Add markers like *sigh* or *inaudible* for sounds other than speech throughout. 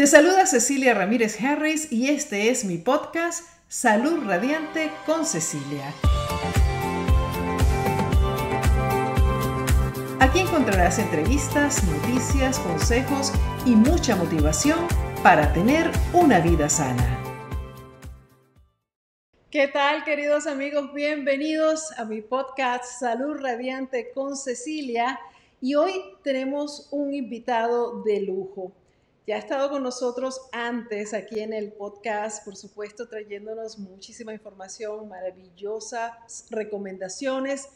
Te saluda Cecilia Ramírez Harris y este es mi podcast Salud Radiante con Cecilia. Aquí encontrarás entrevistas, noticias, consejos y mucha motivación para tener una vida sana. ¿Qué tal, queridos amigos? Bienvenidos a mi podcast Salud Radiante con Cecilia. Y hoy tenemos un invitado de lujo. Ya ha estado con nosotros antes aquí en el podcast, por supuesto, trayéndonos muchísima información, maravillosas recomendaciones.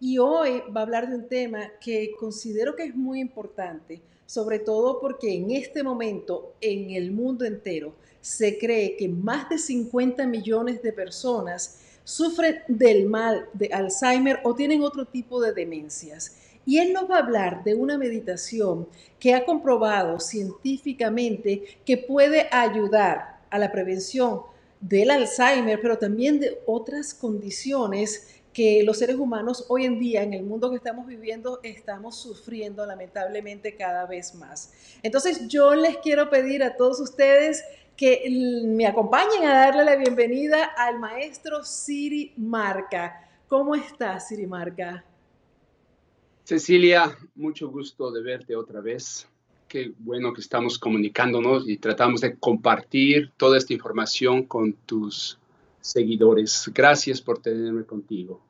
Y hoy va a hablar de un tema que considero que es muy importante, sobre todo porque en este momento en el mundo entero se cree que más de 50 millones de personas sufren del mal de Alzheimer o tienen otro tipo de demencias. Y él nos va a hablar de una meditación que ha comprobado científicamente que puede ayudar a la prevención del Alzheimer, pero también de otras condiciones que los seres humanos hoy en día, en el mundo que estamos viviendo, estamos sufriendo lamentablemente cada vez más. Entonces yo les quiero pedir a todos ustedes que me acompañen a darle la bienvenida al maestro Siri Marca. ¿Cómo estás, Siri Marca? Cecilia, mucho gusto de verte otra vez. Qué bueno que estamos comunicándonos y tratamos de compartir toda esta información con tus seguidores. Gracias por tenerme contigo.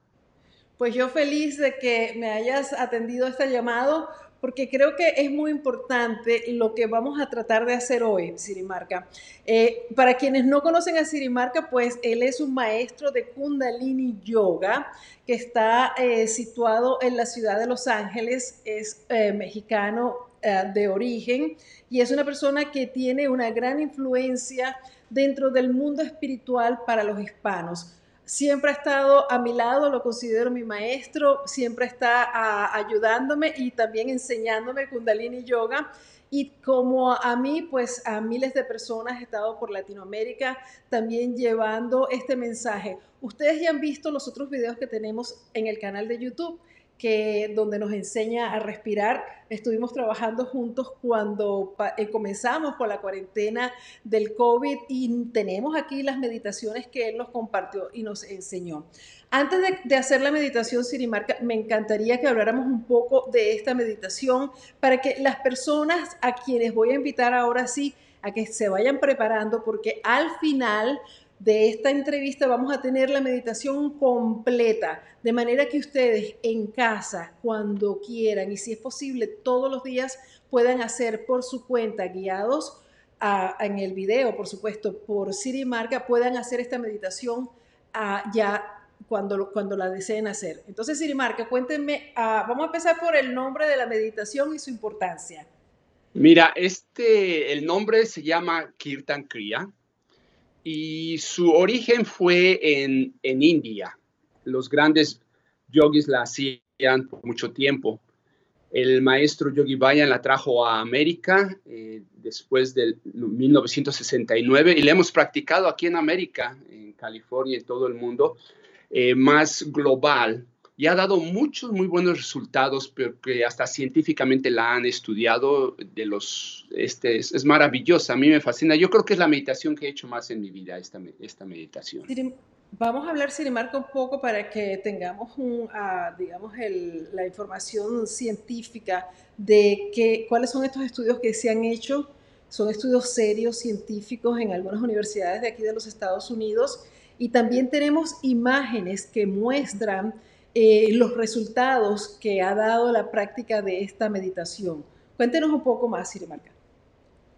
Pues yo feliz de que me hayas atendido este llamado porque creo que es muy importante lo que vamos a tratar de hacer hoy, Sirimarca. Eh, para quienes no conocen a Sirimarca, pues él es un maestro de Kundalini Yoga que está eh, situado en la ciudad de Los Ángeles, es eh, mexicano de origen y es una persona que tiene una gran influencia dentro del mundo espiritual para los hispanos siempre ha estado a mi lado, lo considero mi maestro, siempre está ayudándome y también enseñándome Kundalini Yoga. Y como a mí, pues a miles de personas he estado por Latinoamérica también llevando este mensaje. Ustedes ya han visto los otros videos que tenemos en el canal de YouTube que donde nos enseña a respirar. Estuvimos trabajando juntos cuando eh, comenzamos con la cuarentena del COVID y tenemos aquí las meditaciones que él nos compartió y nos enseñó. Antes de, de hacer la meditación, Sirimarca, me encantaría que habláramos un poco de esta meditación para que las personas a quienes voy a invitar ahora sí a que se vayan preparando porque al final de esta entrevista vamos a tener la meditación completa, de manera que ustedes en casa, cuando quieran y si es posible todos los días, puedan hacer por su cuenta, guiados en el video, por supuesto, por Siri Marca, puedan hacer esta meditación ya cuando, cuando la deseen hacer. Entonces, Siri Marca, cuéntenme, vamos a empezar por el nombre de la meditación y su importancia. Mira, este, el nombre se llama Kirtan Kriya y su origen fue en, India. Los grandes yogis la hacían por mucho tiempo. El maestro Yogi Bayan la trajo a América eh, después del 1969 y la hemos practicado aquí en América, en California, y en todo el mundo, eh, más global y ha dado muchos muy buenos resultados, porque hasta científicamente la han estudiado. De los, este, es, maravillosa, a mí me fascina. Yo creo que es la meditación que he hecho más en mi vida, esta, esta meditación. Vamos a hablar, Sirimarca, un poco para que tengamos, un, ah, digamos, el, la información científica de que, cuáles son estos estudios que se han hecho. Son estudios serios, científicos, en algunas universidades de aquí de los Estados Unidos. Y también tenemos imágenes que muestran eh, los resultados que ha dado la práctica de esta meditación. Cuéntenos un poco más, Sirimarca.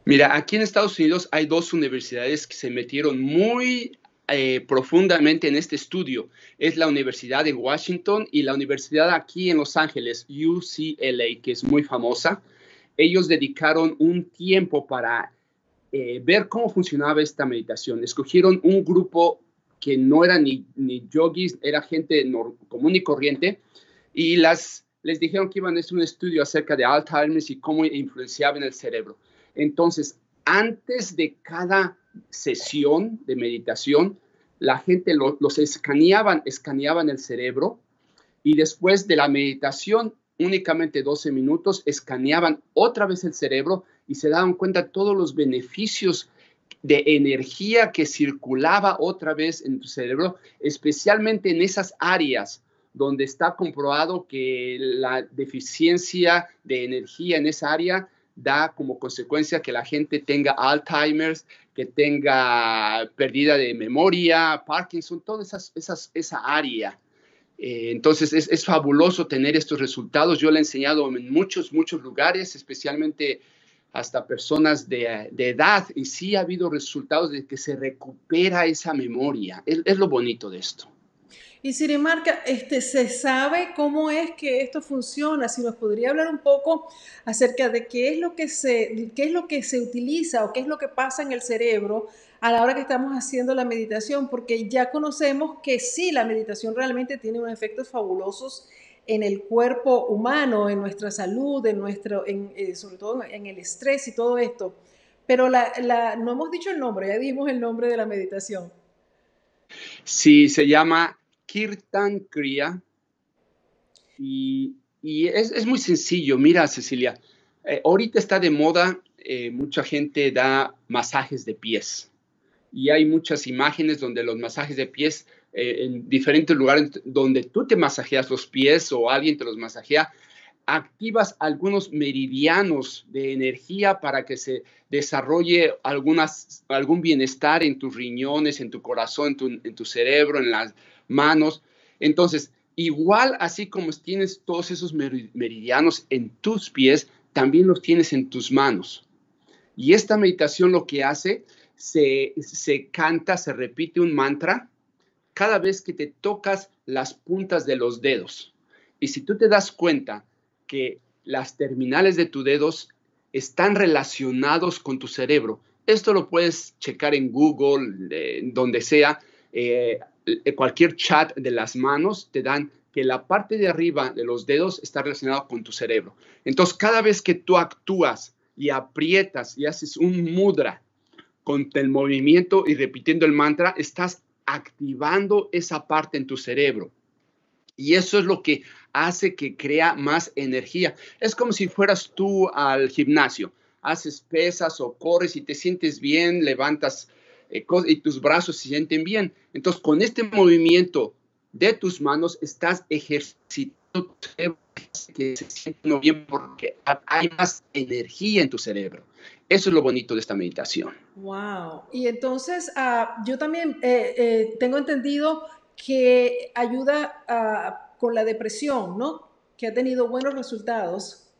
Mira, aquí en Estados Unidos hay dos universidades que se metieron muy eh, profundamente en este estudio. Es la Universidad de Washington y la Universidad aquí en Los Ángeles, UCLA, que es muy famosa. Ellos dedicaron un tiempo para eh, ver cómo funcionaba esta meditación. Escogieron un grupo que no eran ni, ni yogis, era gente común y corriente, y las, les dijeron que iban a hacer un estudio acerca de Alzheimer y cómo influenciaba en el cerebro. Entonces, antes de cada sesión de meditación, la gente los escaneaban, escaneaban el cerebro y después de la meditación únicamente 12 minutos, escaneaban otra vez el cerebro y se daban cuenta de todos los beneficios de energía que circulaba otra vez en tu cerebro, especialmente en esas áreas donde está comprobado que la deficiencia de energía en esa área da como consecuencia que la gente tenga Alzheimer's, que tenga pérdida de memoria, Parkinson, toda esas, esa área. Eh, entonces es, fabuloso tener estos resultados. Yo le he enseñado en muchos, muchos lugares, especialmente hasta personas de, edad, y sí ha habido resultados de que se recupera esa memoria. es lo bonito de esto. Y Sirimarca, este, ¿se sabe cómo es que esto funciona? Si nos podría hablar un poco acerca de qué es lo que se, qué es lo que se utiliza o qué es lo que pasa en el cerebro a la hora que estamos haciendo la meditación, porque ya conocemos que sí, la meditación realmente tiene unos efectos fabulosos en el cuerpo humano, en nuestra salud, en nuestro, en, eh, sobre todo en el estrés y todo esto. Pero la, la, no hemos dicho el nombre, ya dimos el nombre de la meditación. Sí, se llama Kirtan Kriya. Y, es, muy sencillo. Mira, Cecilia, eh, ahorita está de moda, eh, mucha gente da masajes de pies. Y hay muchas imágenes donde los masajes de pies, eh, en diferentes lugares donde tú te masajeas los pies o alguien te los masajea, activas algunos meridianos de energía para que se desarrolle algunas, algún bienestar en tus riñones, en tu corazón, en tu cerebro, en las manos. Entonces, igual así como tienes todos esos meridianos en tus pies, también los tienes en tus manos. Y esta meditación lo que hace, se, se canta, se repite un mantra cada vez que te tocas las puntas de los dedos. Y si tú te das cuenta que las terminales de tus dedos están relacionados con tu cerebro, esto lo puedes checar en Google, donde sea. Eh, cualquier chat de las manos te dan que la parte de arriba de los dedos está relacionada con tu cerebro. Entonces, cada vez que tú actúas y aprietas y haces un mudra con el movimiento y repitiendo el mantra, estás activando esa parte en tu cerebro. Y eso es lo que hace que crea más energía. Es como si fueras tú al gimnasio, haces pesas o corres y te sientes bien, levantas eh, y tus brazos se sienten bien. Entonces, con este movimiento de tus manos estás ejercitando que se siente bien porque hay más energía en tu cerebro. Eso es lo bonito de esta meditación. Wow. Y entonces, ah, yo también eh, eh, tengo entendido que ayuda ah, con la depresión, ¿no? Que ha tenido buenos resultados.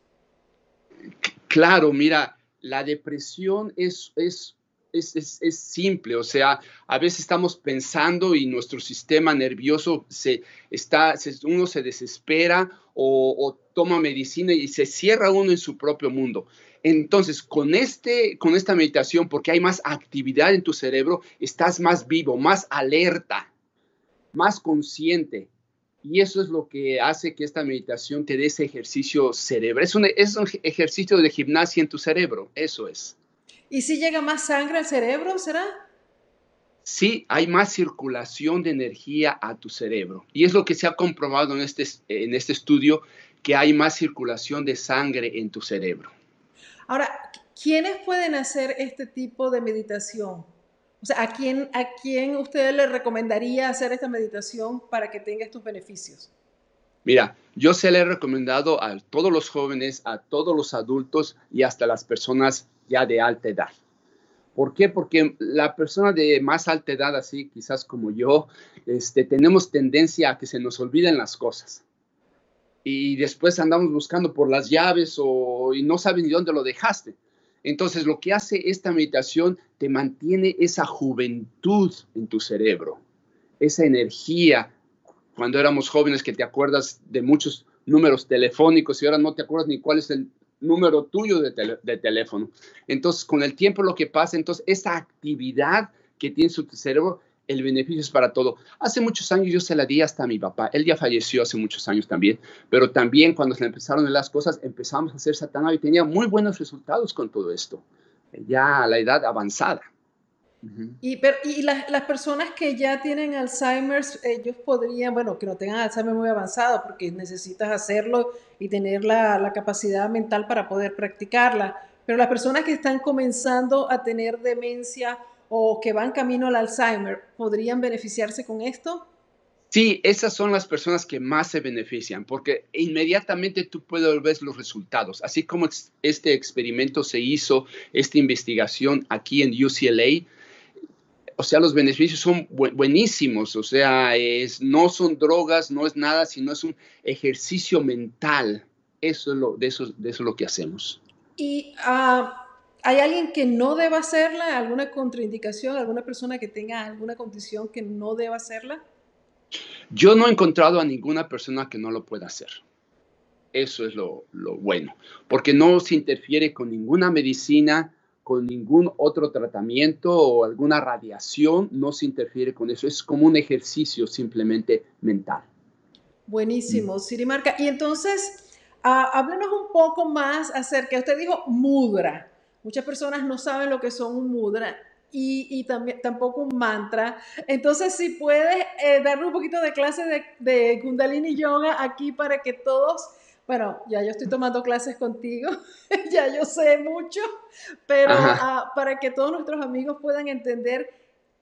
Claro, mira, la depresión es, es es, simple, o sea, a veces estamos pensando y nuestro sistema nervioso se está, uno se desespera o, toma medicina y se cierra uno en su propio mundo. Entonces, con, este, con esta meditación, porque hay más actividad en tu cerebro, estás más vivo, más alerta, más consciente. Y eso es lo que hace que esta meditación te dé ese ejercicio cerebral. Es un, es un ejercicio de gimnasia en tu cerebro, eso es. ¿Y si llega más sangre al cerebro, será? Sí, hay más circulación de energía a tu cerebro. Y es lo que se ha comprobado en este, en este estudio, que hay más circulación de sangre en tu cerebro. Ahora, ¿quiénes pueden hacer este tipo de meditación? O sea, ¿a quién, ¿a quién usted le recomendaría hacer esta meditación para que tenga estos beneficios? Mira, yo se le he recomendado a todos los jóvenes, a todos los adultos y hasta las personas ya de alta edad. ¿Por qué? Porque la persona de más alta edad, así quizás como yo, este, tenemos tendencia a que se nos olviden las cosas. Y después andamos buscando por las llaves o, y no sabes ni dónde lo dejaste. Entonces, lo que hace esta meditación te mantiene esa juventud en tu cerebro, esa energía. Cuando éramos jóvenes que te acuerdas de muchos números telefónicos y ahora no te acuerdas ni cuál es el número tuyo de, teléfono. Entonces, con el tiempo lo que pasa, entonces, esa actividad que tiene su cerebro, el beneficio es para todo. Hace muchos años yo se la di hasta a mi papá. Él ya falleció hace muchos años también, pero también cuando se empezaron las cosas, empezamos a hacer satana y tenía muy buenos resultados con todo esto, ya a la edad avanzada. Y, pero, y las, personas que ya tienen Alzheimer, ellos podrían, bueno, que no tengan Alzheimer muy avanzado, porque necesitas hacerlo y tener la, la, capacidad mental para poder practicarla. Pero las personas que están comenzando a tener demencia o que van camino al Alzheimer, ¿podrían beneficiarse con esto? Sí, esas son las personas que más se benefician porque inmediatamente tú puedes ver los resultados. Así como este experimento se hizo, esta investigación aquí en UCLA, o sea, los beneficios son buenísimos, o sea, es, no son drogas, no es nada, sino es un ejercicio mental. Eso es lo, de, eso, de eso es lo que hacemos. ¿Y ah, hay alguien que no deba hacerla? ¿Alguna contraindicación? ¿Alguna persona que tenga alguna condición que no deba hacerla? Yo no he encontrado a ninguna persona que no lo pueda hacer. Eso es lo, bueno, porque no se interfiere con ninguna medicina, con ningún otro tratamiento o alguna radiación, no se interfiere con eso. Es como un ejercicio simplemente mental. Buenísimo, Sirimarca. Y entonces, uh, háblenos un poco más acerca, usted dijo mudra. Muchas personas no saben lo que son un mudra y, también, tampoco un mantra. Entonces, si puedes eh, darle un poquito de clase de, de, Kundalini Yoga aquí para que todos, bueno, ya yo estoy tomando clases contigo, *laughs* ya yo sé mucho, pero ah, para que todos nuestros amigos puedan entender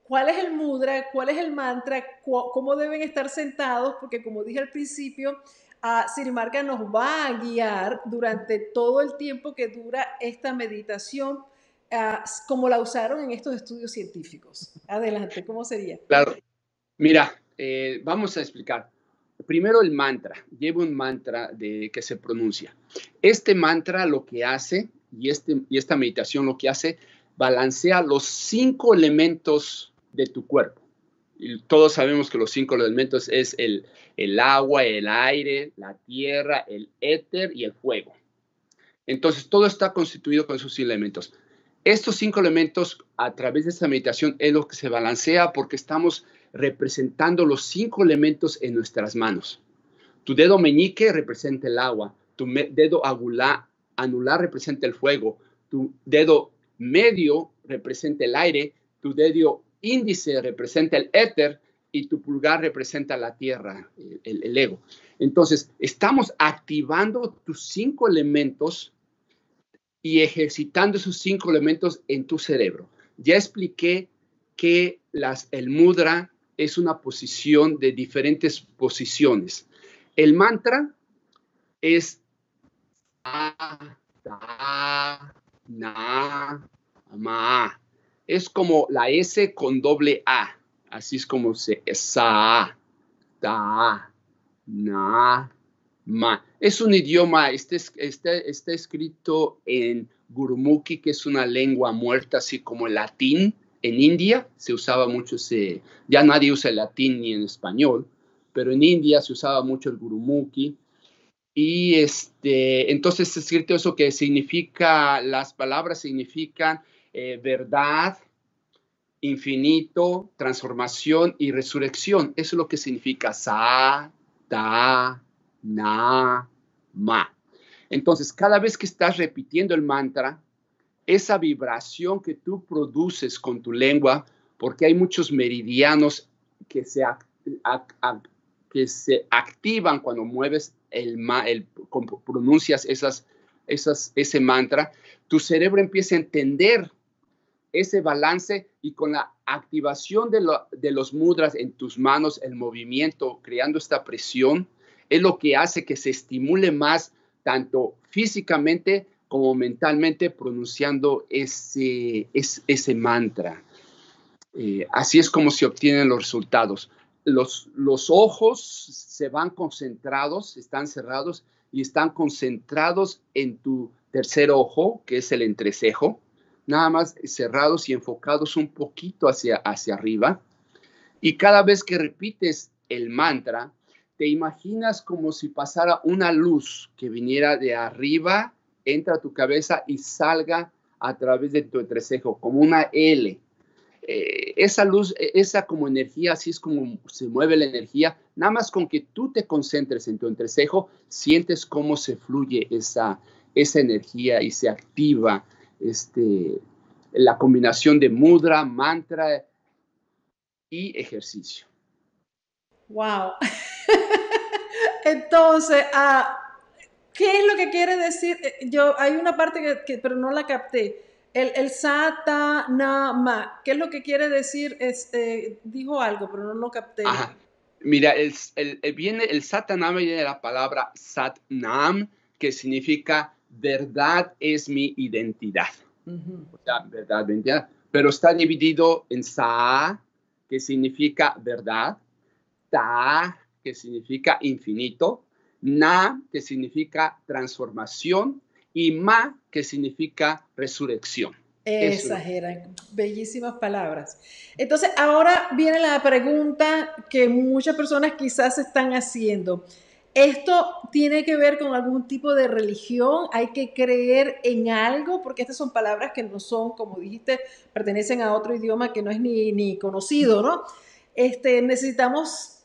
cuál es el mudra, cuál es el mantra, cómo deben estar sentados, porque como dije al principio, a ah, Sirimarca nos va a guiar durante todo el tiempo que dura esta meditación Ah, como la usaron en estos estudios científicos. Adelante, ¿cómo sería? Claro. Mira, eh, vamos a explicar. Primero el mantra. Lleva un mantra de, que se pronuncia. Este mantra lo que hace, y, este, esta meditación lo que hace, balancea los cinco elementos de tu cuerpo. Todos sabemos que los cinco elementos es el, el agua, el aire, la tierra, el éter y el fuego. Entonces, todo está constituido con esos elementos. Estos cinco elementos a través de esta meditación es lo que se balancea porque estamos representando los cinco elementos en nuestras manos. Tu dedo meñique representa el agua, tu dedo anular representa el fuego, tu dedo medio representa el aire, tu dedo índice representa el éter y tu pulgar representa la tierra, el, el ego. Entonces, estamos activando tus cinco elementos y ejercitando esos cinco elementos en tu cerebro. Ya expliqué que las, el mudra es una posición de diferentes posiciones. El mantra es na, ma. Es como la S con doble A. Así es como se sa, da, na, es un idioma, está, está, escrito en Gurumukhi, que es una lengua muerta, así como el latín. En India se usaba mucho ese, ya nadie usa el latín ni en español, pero en India se usaba mucho el Gurumukhi. Y este, entonces es escrito eso que significa, las palabras significan eh, verdad, infinito, transformación y resurrección. Eso es lo que significa sa, ta, na, ma. Entonces, cada vez que estás repitiendo el mantra, esa vibración que tú produces con tu lengua, porque hay muchos meridianos que se, que se activan cuando mueves el, el pronuncias esas, esas, ese mantra, tu cerebro empieza a entender ese balance y con la activación de, de los mudras en tus manos, el movimiento, creando esta presión, es lo que hace que se estimule más tanto físicamente como mentalmente pronunciando ese, ese, mantra. Eh, así es como se obtienen los resultados. Los, los ojos se van concentrados, están cerrados y están concentrados en tu tercer ojo, que es el entrecejo, nada más cerrados y enfocados un poquito hacia, hacia arriba. Y cada vez que repites el mantra, te imaginas como si pasara una luz que viniera de arriba, entra a tu cabeza y salga a través de tu entrecejo, como una L. Eh, esa luz, e, esa como energía, así es como se mueve la energía, nada más con que tú te concentres en tu entrecejo, sientes cómo se fluye esa, esa energía y se activa este, la combinación de mudra, mantra y ejercicio. Wow. *laughs* Entonces, ah, ¿qué es lo que quiere decir? Eh, yo, hay una parte que, pero no la capté. El, el satanama, ¿qué es lo que quiere decir? Este, dijo algo, pero no lo capté. Mira, el, el, viene, el satanama viene de la palabra satnam, que significa verdad es mi identidad. O sea, verdad, verdad. Pero está dividido en sa, que significa verdad, ta, que significa infinito, na, que significa transformación, y ma, que significa resurrección. Esas eran bellísimas palabras. Entonces, ahora viene la pregunta que muchas personas quizás están haciendo. ¿Esto tiene que ver con algún tipo de religión? ¿Hay que creer en algo? Porque estas son palabras que no son, como dijiste, pertenecen a otro idioma que no es ni, ni conocido, ¿no? Este, ¿Necesitamos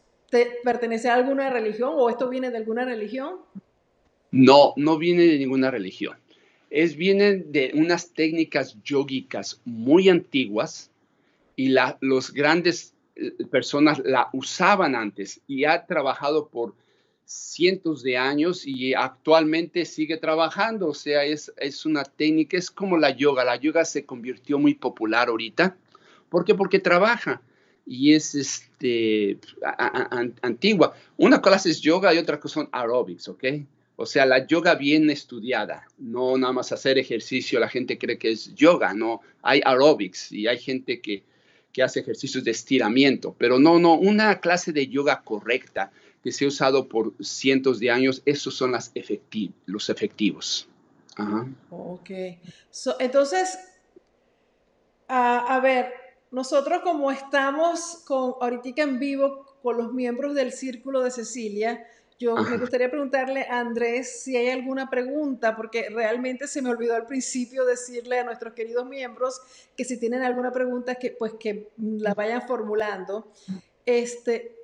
pertenecer a alguna religión o esto viene de alguna religión? No, no viene de ninguna religión. Es, viene de unas técnicas yógicas muy antiguas y la, los grandes eh, personas la usaban antes y ha trabajado por cientos de años y actualmente sigue trabajando. O sea, es, es una técnica, es como la yoga. La yoga se convirtió muy popular ahorita. ¿Por qué? Porque trabaja y es este, antigua. Una cosa es yoga y otra cosa son aerobics, ¿ok? O sea, la yoga bien estudiada, no nada más hacer ejercicio, la gente cree que es yoga, no, hay aerobics y hay gente que, que hace ejercicios de estiramiento, pero no, no, una clase de yoga correcta que se ha usado por cientos de años, esos son las los efectivos. Ajá. Ok. entonces, a ver, nosotros como estamos con, ahorita en vivo con los miembros del Círculo de Cecilia, yo me gustaría preguntarle a Andrés si hay alguna pregunta, porque realmente se me olvidó al principio decirle a nuestros queridos miembros que si tienen alguna pregunta, que pues que la vayan formulando. Este,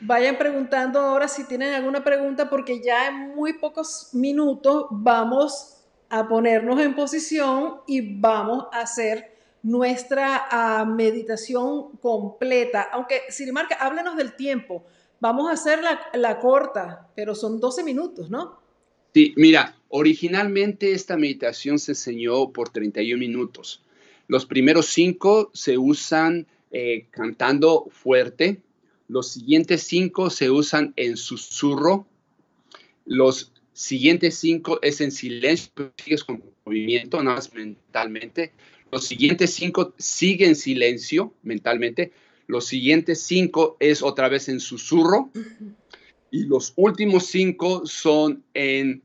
vayan preguntando ahora si tienen alguna pregunta, porque ya en muy pocos minutos vamos a ponernos en posición y vamos a hacer nuestra ah, meditación completa. Aunque, Sirimarca, háblenos del tiempo. Vamos a hacer la, corta, pero son 12 minutos, ¿no? Sí, mira, originalmente esta meditación se enseñó por 31 minutos. Los primeros cinco se usan eh, cantando fuerte, los siguientes cinco se usan en susurro, los siguientes cinco es en silencio, sigues con movimiento, nada más mentalmente, los siguientes cinco siguen en silencio mentalmente. Los siguientes cinco es otra vez en susurro. Y los últimos cinco son en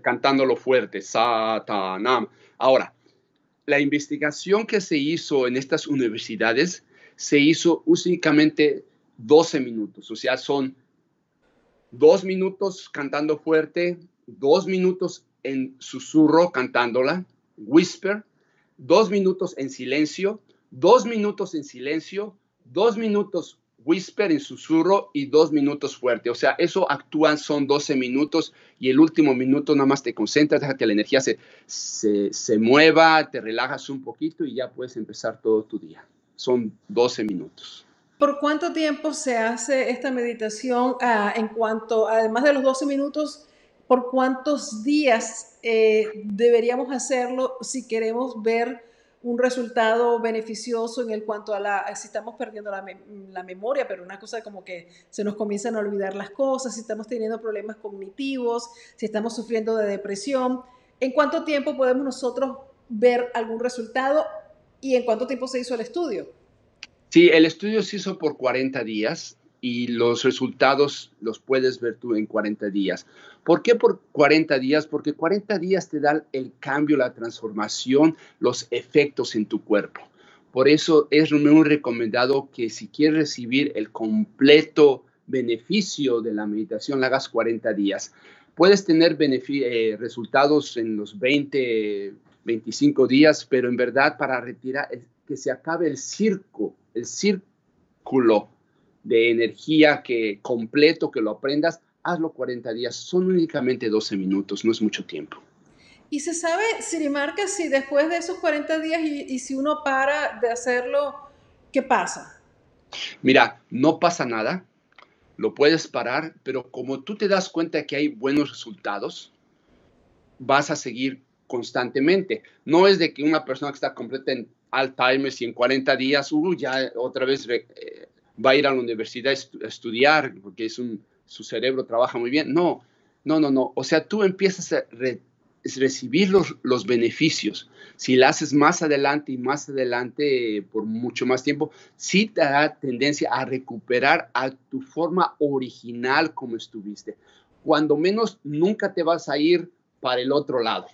cantándolo fuerte. Satanam. Ahora, la investigación que se hizo en estas universidades se hizo únicamente 12 minutos. O sea, son dos minutos cantando fuerte, dos minutos en susurro cantándola, whisper, dos minutos en silencio, dos minutos en silencio, dos minutos whisper en susurro y dos minutos fuerte. O sea, eso actúan, son 12 minutos y el último minuto nada más te concentras, deja que la energía se, se, mueva, te relajas un poquito y ya puedes empezar todo tu día. Son 12 minutos. ¿Por cuánto tiempo se hace esta meditación ah, en cuanto, además de los 12 minutos, por cuántos días eh, deberíamos hacerlo si queremos ver un resultado beneficioso en el cuanto a la, si estamos perdiendo la, la, memoria, pero una cosa como que se nos comienzan a olvidar las cosas, si estamos teniendo problemas cognitivos, si estamos sufriendo de depresión, ¿en cuánto tiempo podemos nosotros ver algún resultado y en cuánto tiempo se hizo el estudio? Sí, el estudio se hizo por 40 días y los resultados los puedes ver tú en 40 días. ¿Por qué por 40 días? Porque 40 días te dan el cambio, la transformación, los efectos en tu cuerpo. Por eso es muy recomendado que si quieres recibir el completo beneficio de la meditación, la hagas 40 días. Puedes tener eh, resultados en los 20, 25 días, pero en verdad para retirar, que se acabe el circo, el círculo de energía que completo, que lo aprendas, hazlo 40 días. Son únicamente 12 minutos, no es mucho tiempo. Y se sabe, Sirimarca, si después de esos 40 días y, si uno para de hacerlo, ¿qué pasa? Mira, no pasa nada, lo puedes parar, pero como tú te das cuenta que hay buenos resultados, vas a seguir constantemente. No es de que una persona que está completa en Alzheimer y en 40 días, uh, ya otra vez eh, va a ir a la universidad a, estudiar porque es un, su cerebro trabaja muy bien. No, no, no, no. O sea, tú empiezas a recibir los, los, beneficios. Si la haces más adelante y más adelante por mucho más tiempo, sí te da tendencia a recuperar a tu forma original como estuviste. Cuando menos, nunca te vas a ir para el otro lado.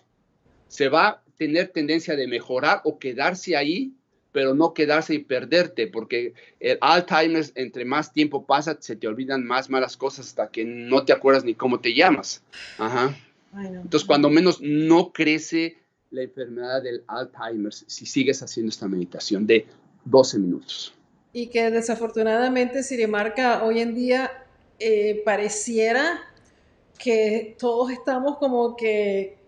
Se va a tener tendencia de mejorar o quedarse ahí pero no quedarse y perderte, porque el Alzheimer, entre más tiempo pasa, se te olvidan más malas cosas hasta que no te acuerdas ni cómo te llamas. Ajá. Entonces, cuando menos no crece la enfermedad del Alzheimer si sigues haciendo esta meditación de 12 minutos. Y que desafortunadamente Sirimarca hoy en día eh, pareciera que todos estamos como que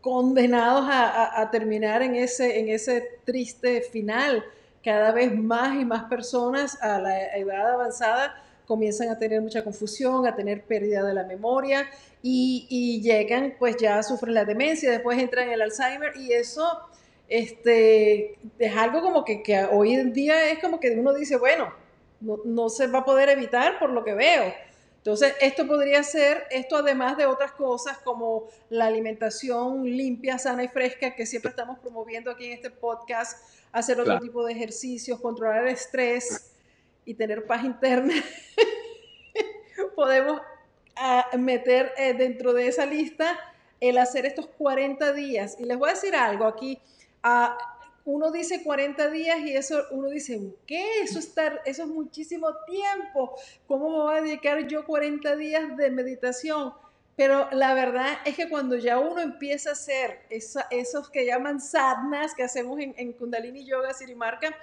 condenados a, terminar en ese, en ese triste final. Cada vez más y más personas a la edad avanzada comienzan a tener mucha confusión, a tener pérdida de la memoria y, llegan, pues ya sufren la demencia, después entran en el Alzheimer y eso este, es algo como que, hoy en día es como que uno dice, bueno, no, no se va a poder evitar por lo que veo entonces, esto podría ser, esto además de otras cosas como la alimentación limpia, sana y fresca que siempre estamos promoviendo aquí en este podcast, hacer otro tipo de ejercicios, controlar el estrés y tener paz interna. *laughs* Podemos ah, meter eh, dentro de esa lista el hacer estos 40 días. Y les voy a decir algo aquí. Uh, uno dice 40 días y eso uno dice, ¿qué? Eso, estar, eso es muchísimo tiempo. ¿Cómo me voy a dedicar yo 40 días de meditación? Pero la verdad es que cuando ya uno empieza a hacer esos que llaman sadhanas que hacemos en, en Kundalini Yoga Sirimarca,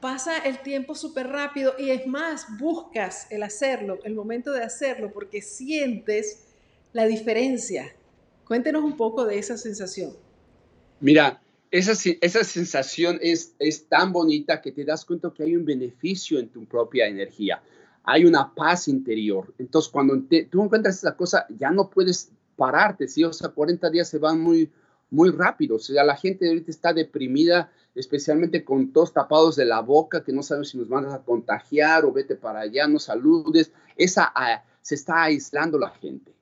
pasa el tiempo súper rápido y es más, buscas el hacerlo, el momento de hacerlo, porque sientes la diferencia. Cuéntenos un poco de esa sensación. Mira, esa, esa sensación es, es tan bonita que te das cuenta que hay un beneficio en tu propia energía. Hay una paz interior. Entonces, cuando tú encuentras esa cosa, ya no puedes pararte, ¿sí? O sea, 40 días se van muy, muy rápido. O sea, la gente ahorita está deprimida, especialmente con todos tapados de la boca, que no saben si nos van a contagiar o vete para allá, no saludes. Esa, se está aislando la gente.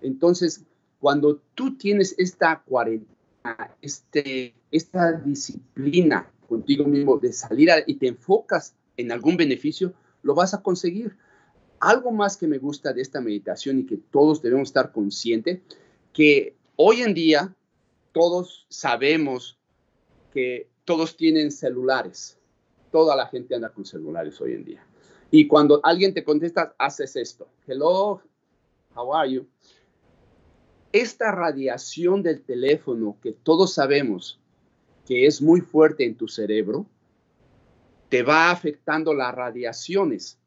Entonces, cuando tú tienes esta cuarentena, este, esta disciplina contigo mismo de salir y te enfocas en algún beneficio, lo vas a conseguir. Algo más que me gusta de esta meditación y que todos debemos estar conscientes, que hoy en día todos sabemos que todos tienen celulares. Toda la gente anda con celulares hoy en día. Y cuando alguien te contesta, haces esto. Hello, how are you? Esta radiación del teléfono que todos sabemos que es muy fuerte en tu cerebro, te va afectando las radiaciones.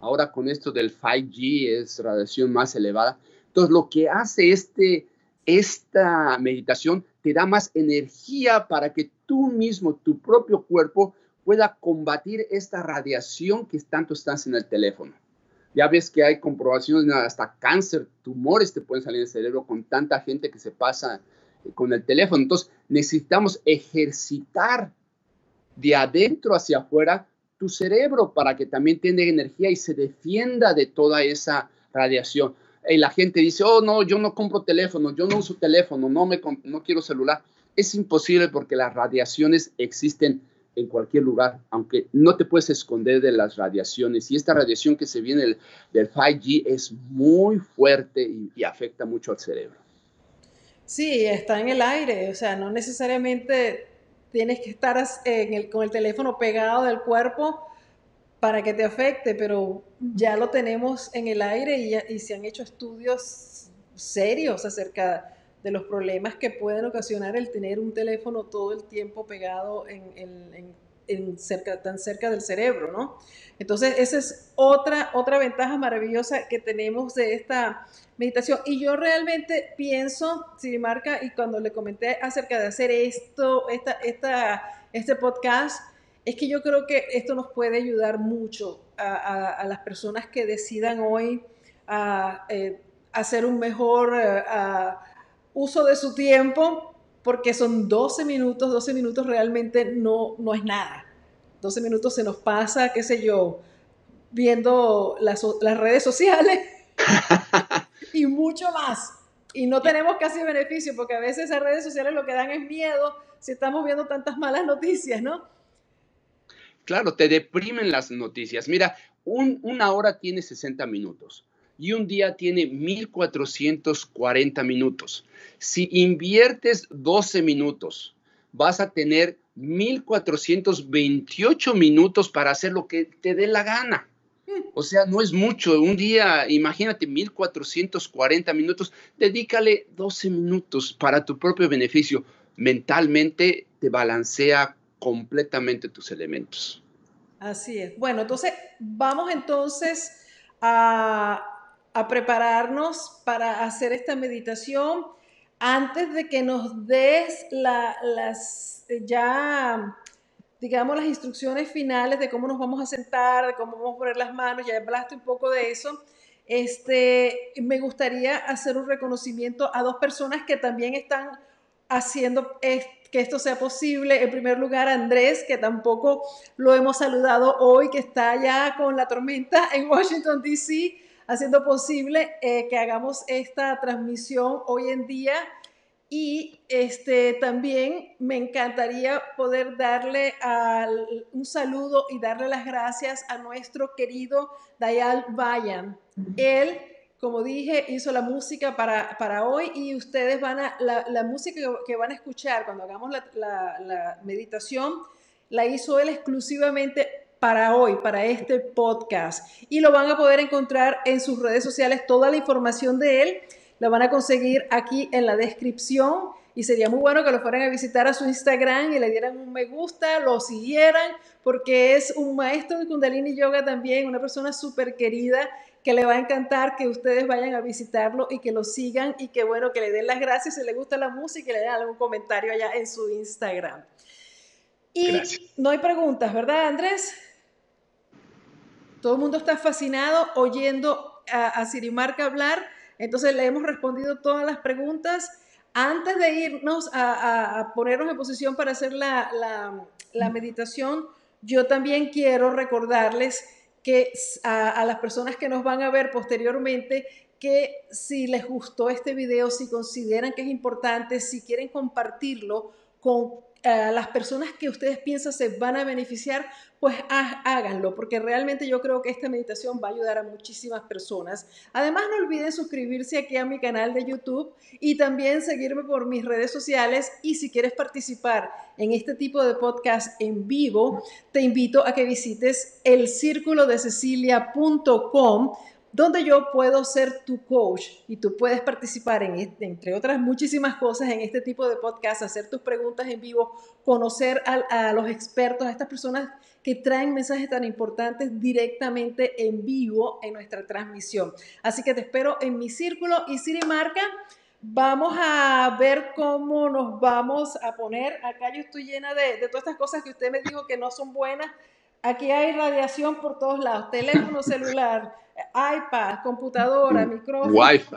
Ahora con esto del 5G es radiación más elevada. Entonces lo que hace este, esta meditación te da más energía para que tú mismo, tu propio cuerpo, pueda combatir esta radiación que tanto estás en el teléfono. Ya ves que hay comprobaciones, hasta cáncer, tumores te pueden salir del cerebro con tanta gente que se pasa eh, con el teléfono. Entonces, necesitamos ejercitar de adentro hacia afuera tu cerebro para que también tenga energía y se defienda de toda esa radiación. Y la gente dice, oh, no, yo no compro teléfono, yo no uso teléfono, no, me, no quiero celular. Es imposible porque las radiaciones existen en cualquier lugar, aunque no te puedes esconder de las radiaciones. Y esta radiación que se viene del, 5G es muy fuerte y, afecta mucho al cerebro. Sí, está en el aire, o sea, no necesariamente tienes que estar con el teléfono pegado del cuerpo para que te afecte, pero ya lo tenemos en el aire y, y se han hecho estudios serios acerca de los problemas que pueden ocasionar el tener un teléfono todo el tiempo pegado en, cerca, tan cerca del cerebro, ¿no? Entonces, esa es otra, otra ventaja maravillosa que tenemos de esta meditación. Y yo realmente pienso, Sirimarca, y cuando le comenté acerca de hacer esto, esta, esta, este podcast, es que yo creo que esto nos puede ayudar mucho a, las personas que decidan hoy a, eh, hacer un mejor eh, uso de su tiempo, porque son 12 minutos, 12 minutos realmente no, no es nada. 12 minutos se nos pasa, qué sé yo, viendo las, las redes sociales *laughs* y mucho más. Y no tenemos casi beneficio, porque a veces esas redes sociales lo que dan es miedo si estamos viendo tantas malas noticias, ¿no? Claro, te deprimen las noticias. Mira, una hora tiene 60 minutos y un día tiene 1440 minutos. Si inviertes 12 minutos, vas a tener 1428 minutos para hacer lo que te dé la gana. O sea, no es mucho. Un día, imagínate, 1440 minutos. Dedícale 12 minutos para tu propio beneficio. Mentalmente te balancea completamente tus elementos. Así es. Bueno, entonces vamos entonces a, a prepararnos para hacer esta meditación. Antes de que nos des las ya digamos, las instrucciones finales de cómo nos vamos a sentar, de cómo vamos a poner las manos, ya hablaste un poco de eso. Este, me gustaría hacer un reconocimiento a dos personas que también están haciendo que esto sea posible. En primer lugar, Andrés, que tampoco lo hemos saludado hoy, que está ya con la tormenta en Washington, D.C., haciendo posible eh, que hagamos esta transmisión hoy en día y este, también me encantaría poder darle un saludo y darle las gracias a nuestro querido Dayal Bayan. Él, como dije, hizo la música para, para hoy y ustedes van a, la, música que, van a escuchar cuando hagamos la, la meditación, la hizo él exclusivamente para hoy, para este podcast. Y lo van a poder encontrar en sus redes sociales, toda la información de él la van a conseguir aquí en la descripción y sería muy bueno que lo fueran a visitar a su Instagram y le dieran un me gusta, lo siguieran, porque es un maestro de Kundalini Yoga también, una persona súper querida que le va a encantar que ustedes vayan a visitarlo y que lo sigan y que bueno, que le den las gracias si le gusta la música y le den algún comentario allá en su Instagram. Y no hay preguntas, ¿verdad, Andrés? Todo el mundo está fascinado oyendo a, a Sirimarca hablar entonces le hemos respondido todas las preguntas. Antes de irnos a, ponernos en posición para hacer la, meditación, yo también quiero recordarles que a, las personas que nos van a ver posteriormente, que si les gustó este video, si consideran que es importante, si quieren compartirlo con las personas que ustedes piensan se van a beneficiar, pues háganlo, porque realmente yo creo que esta meditación va a ayudar a muchísimas personas. Además, no olviden suscribirse aquí a mi canal de YouTube y también seguirme por mis redes sociales. Y si quieres participar en este tipo de podcast en vivo, te invito a que visites el donde yo puedo ser tu coach y tú puedes participar en, este, entre otras muchísimas cosas en este tipo de podcast, hacer tus preguntas en vivo, conocer a, los expertos, a estas personas que traen mensajes tan importantes directamente en vivo en nuestra transmisión. Así que te espero en mi círculo y Siri Marca. Vamos a ver cómo nos vamos a poner. Acá yo estoy llena de, de todas estas cosas que usted me dijo que no son buenas. Aquí hay radiación por todos lados, teléfono celular, iPad, computadora, micrófono. Wi-Fi.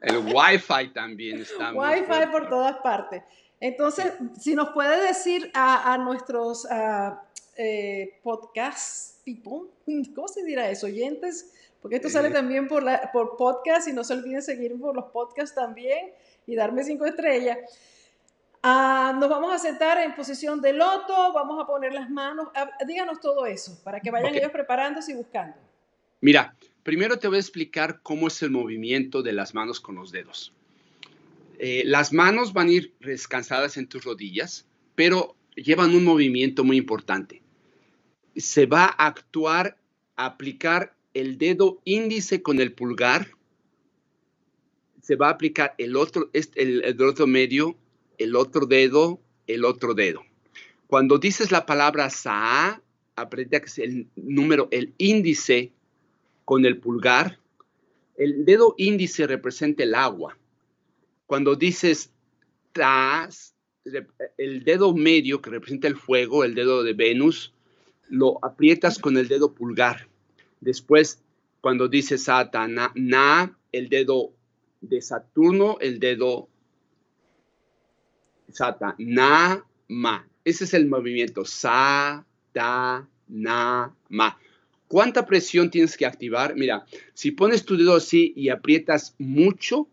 El Wi-Fi también está. Wi-Fi por todas partes. Entonces, si nos puede decir a, nuestros eh, podcast people, *laughs* ¿cómo se dirá eso? Oyentes, porque esto sale también por, la, por podcast y no se olviden seguirme por los podcasts también y darme cinco estrellas. Ah, nos vamos a sentar en posición de loto, vamos a poner las manos, ah, díganos todo eso para que vayan ellos preparándose y buscando. Mira, primero te voy a explicar cómo es el movimiento de las manos con los dedos. Eh, las manos van a ir descansadas en tus rodillas, pero llevan un movimiento muy importante. Se va a actuar, a aplicar el dedo índice con el pulgar, se va a aplicar el otro, el, el otro medio el otro dedo, el otro dedo. Cuando dices la palabra sa, aprende que es el número, el índice con el pulgar. El dedo índice representa el agua. Cuando dices tas, el dedo medio que representa el fuego, el dedo de Venus, lo aprietas con el dedo pulgar. Después, cuando dices Satana, na, el dedo de Saturno, el dedo Satana, ma. Ese es el movimiento. Sa, ta, na, ma. ¿Cuánta presión tienes que activar? Mira, si pones tu dedo así y aprietas mucho,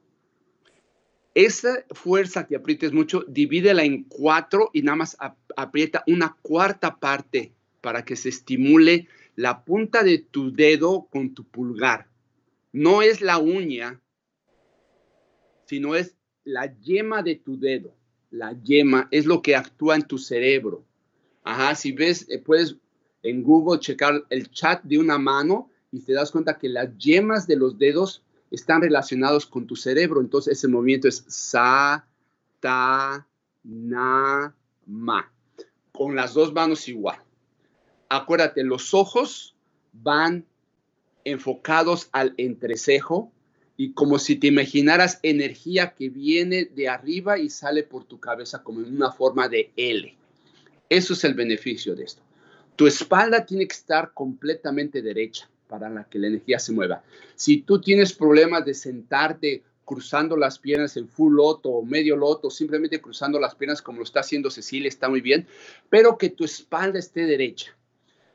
esa fuerza que aprietes mucho, divídela en cuatro y nada más aprieta una cuarta parte para que se estimule la punta de tu dedo con tu pulgar. No es la uña, sino es la yema de tu dedo. La yema es lo que actúa en tu cerebro. Ajá, si ves, eh, puedes en Google checar el chat de una mano y te das cuenta que las yemas de los dedos están relacionados con tu cerebro. Entonces ese movimiento es sa, ta, na, ma. Con las dos manos igual. Acuérdate, los ojos van enfocados al entrecejo y como si te imaginaras energía que viene de arriba y sale por tu cabeza como en una forma de L. Eso es el beneficio de esto. Tu espalda tiene que estar completamente derecha para la que la energía se mueva. Si tú tienes problemas de sentarte cruzando las piernas en full loto o medio loto, simplemente cruzando las piernas como lo está haciendo Cecilia, está muy bien, pero que tu espalda esté derecha.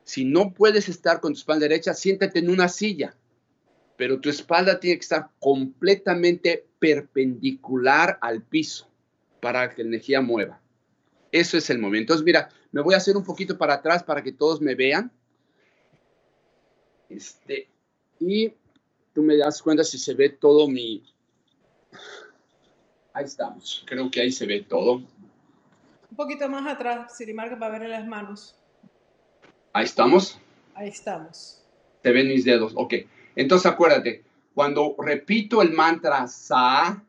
Si no puedes estar con tu espalda derecha, siéntate en una silla, pero tu espalda tiene que estar completamente perpendicular al piso para que la energía mueva. Eso es el momento. Entonces, mira, me voy a hacer un poquito para atrás para que todos me vean. Este, y tú me das cuenta si se ve todo mi... Ahí estamos. Creo que ahí se ve todo. Un poquito más atrás, Sirimarca, para ver las manos. Ahí estamos. Ahí estamos. Te ven mis dedos. Ok. Entonces acuérdate, cuando repito el mantra Sa,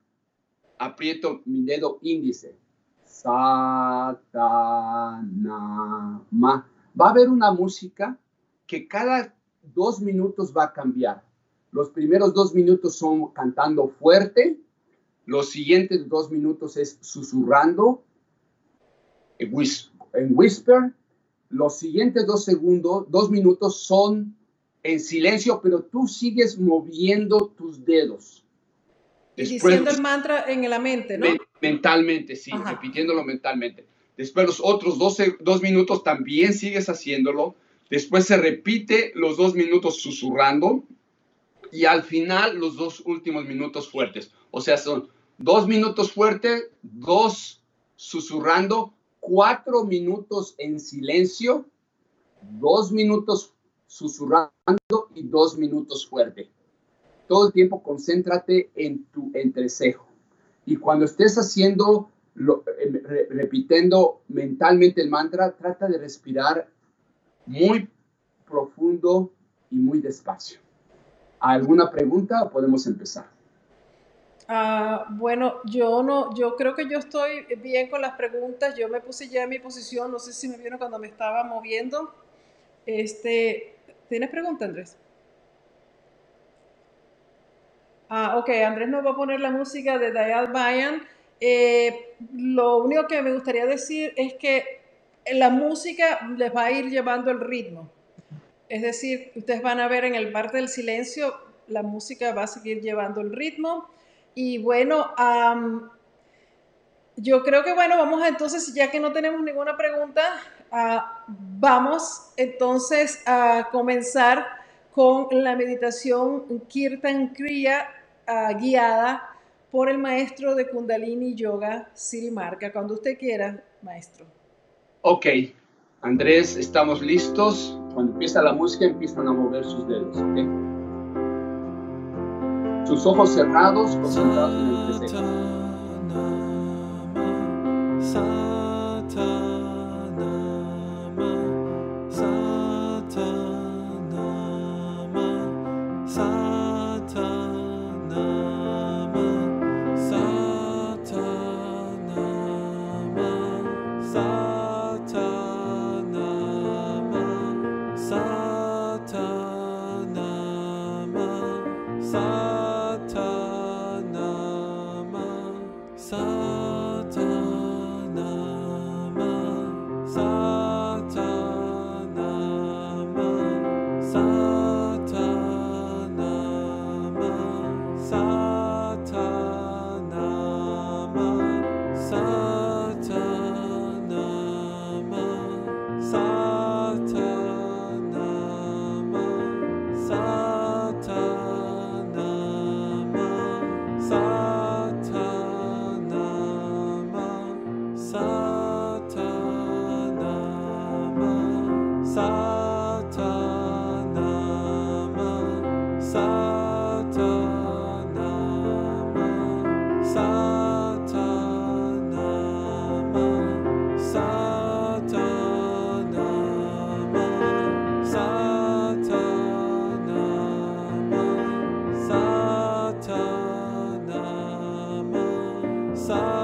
aprieto mi dedo índice. Sa, ta, na, ma. Va a haber una música que cada dos minutos va a cambiar. Los primeros dos minutos son cantando fuerte, los siguientes dos minutos es susurrando en whisper, los siguientes dos segundos, dos minutos son en silencio, pero tú sigues moviendo tus dedos. diciendo el mantra en la mente, ¿no? Mentalmente, sí, repitiéndolo mentalmente. Después los otros dos minutos también sigues haciéndolo Después se repite los dos minutos susurrando y al final los dos últimos minutos fuertes. O sea, son dos minutos fuertes, dos susurrando, cuatro minutos en silencio, dos minutos susurrando y dos minutos fuerte. Todo el tiempo concéntrate en tu entrecejo. Y cuando estés haciendo, eh, repitiendo mentalmente el mantra, trata de respirar muy profundo y muy despacio. ¿Alguna pregunta o podemos empezar? Ah, bueno, yo no, yo creo que yo estoy bien con las preguntas. Yo me puse ya en mi posición, no sé si me vieron cuando me estaba moviendo. Este, ¿tienes pregunta, Andrés? Ah, ok, Andrés nos va a poner la música de Dial Bayan. Eh, lo único que me gustaría decir es que la música les va a ir llevando el ritmo. Es decir, ustedes van a ver en el parte del silencio, la música va a seguir llevando el ritmo. Y bueno, yo creo que bueno, vamos a, entonces, ya que no tenemos ninguna pregunta, ah, vamos entonces a comenzar con la meditación Kirtan Kriya ah, guiada por el maestro de Kundalini Yoga, Siri Marca. Cuando usted quiera, maestro. Ok, Andrés, estamos listos. Cuando empieza la música, empiezan a mover sus dedos. ¿okay? Sus ojos cerrados, concentrados en el presente. sorry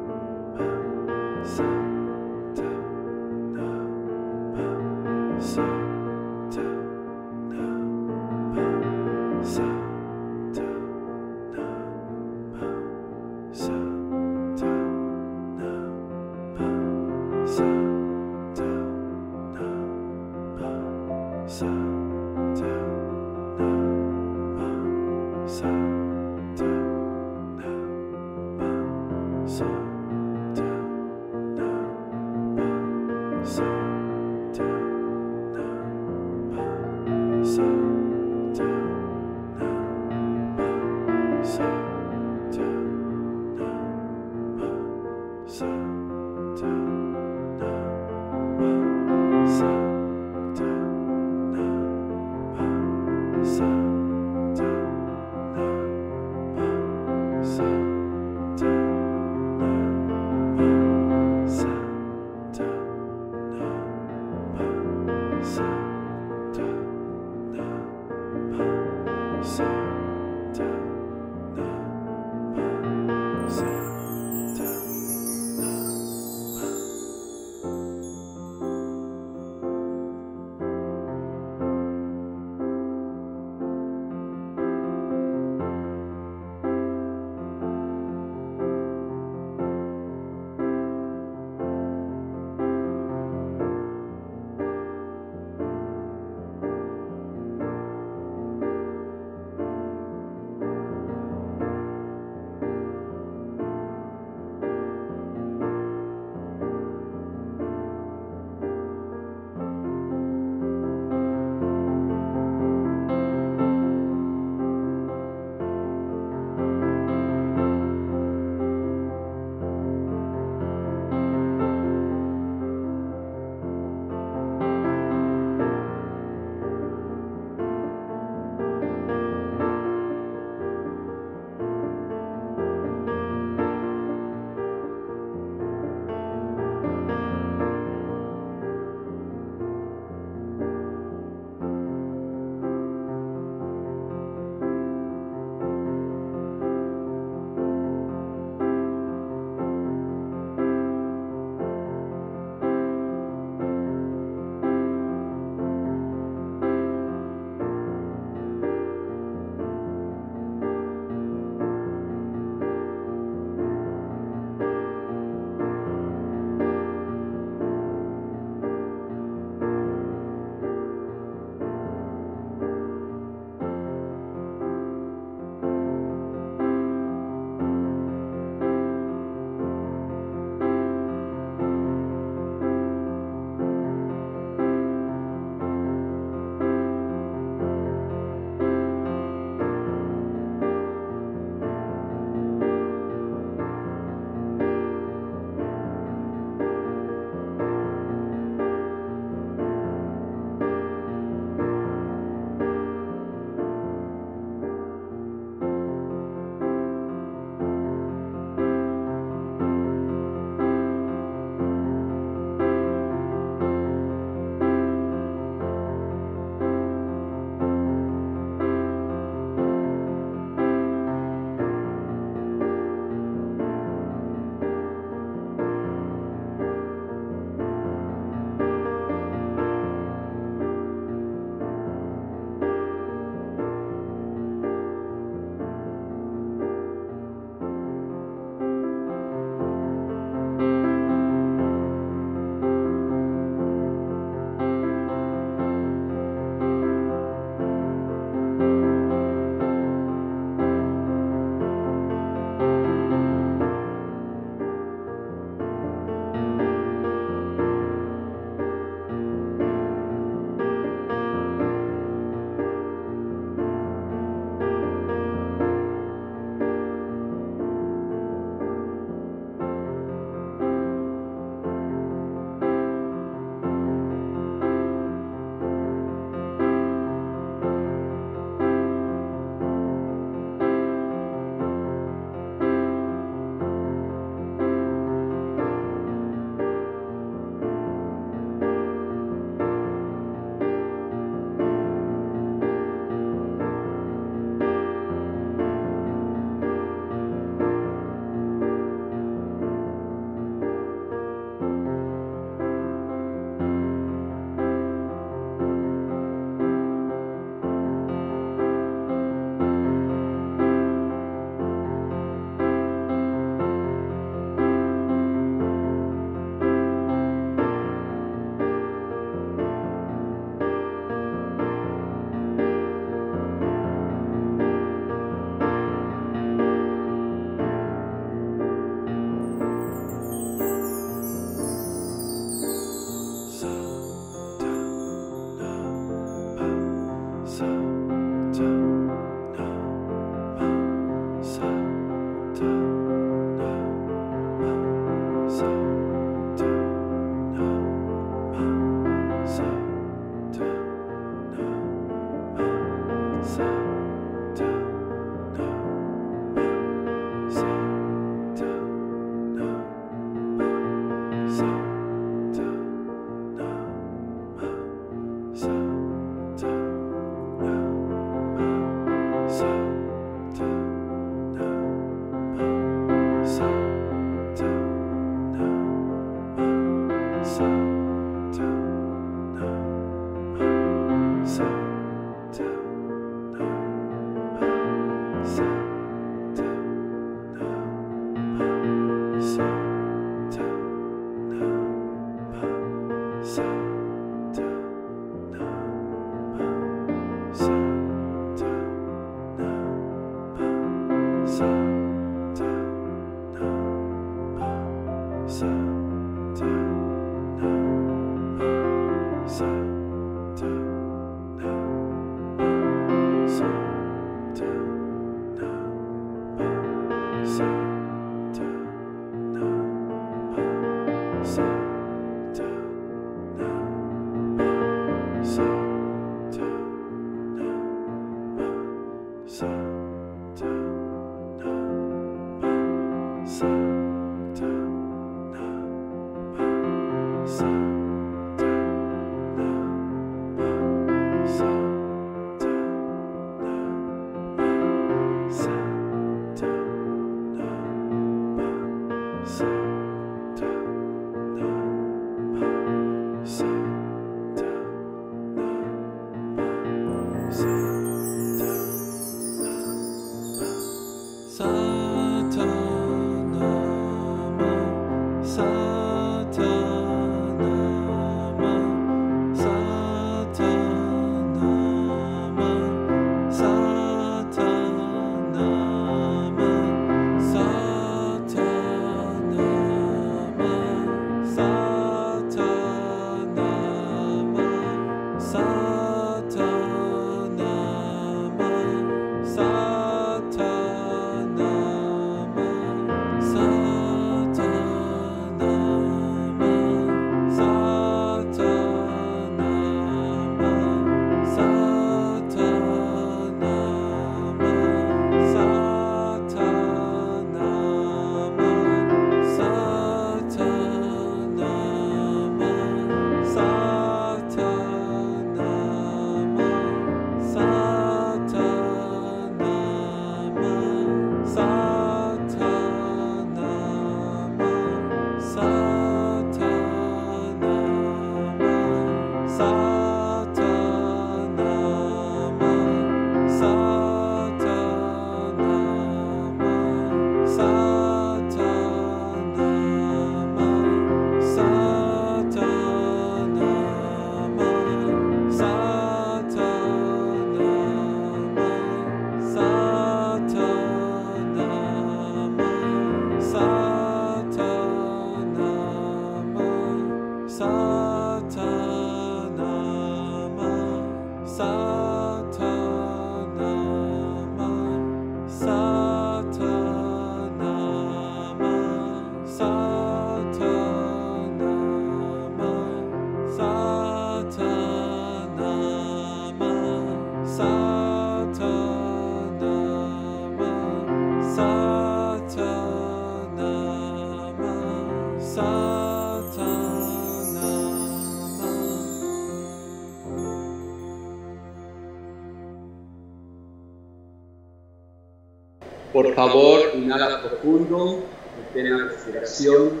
Por favor, inhala profundo, mantén la respiración,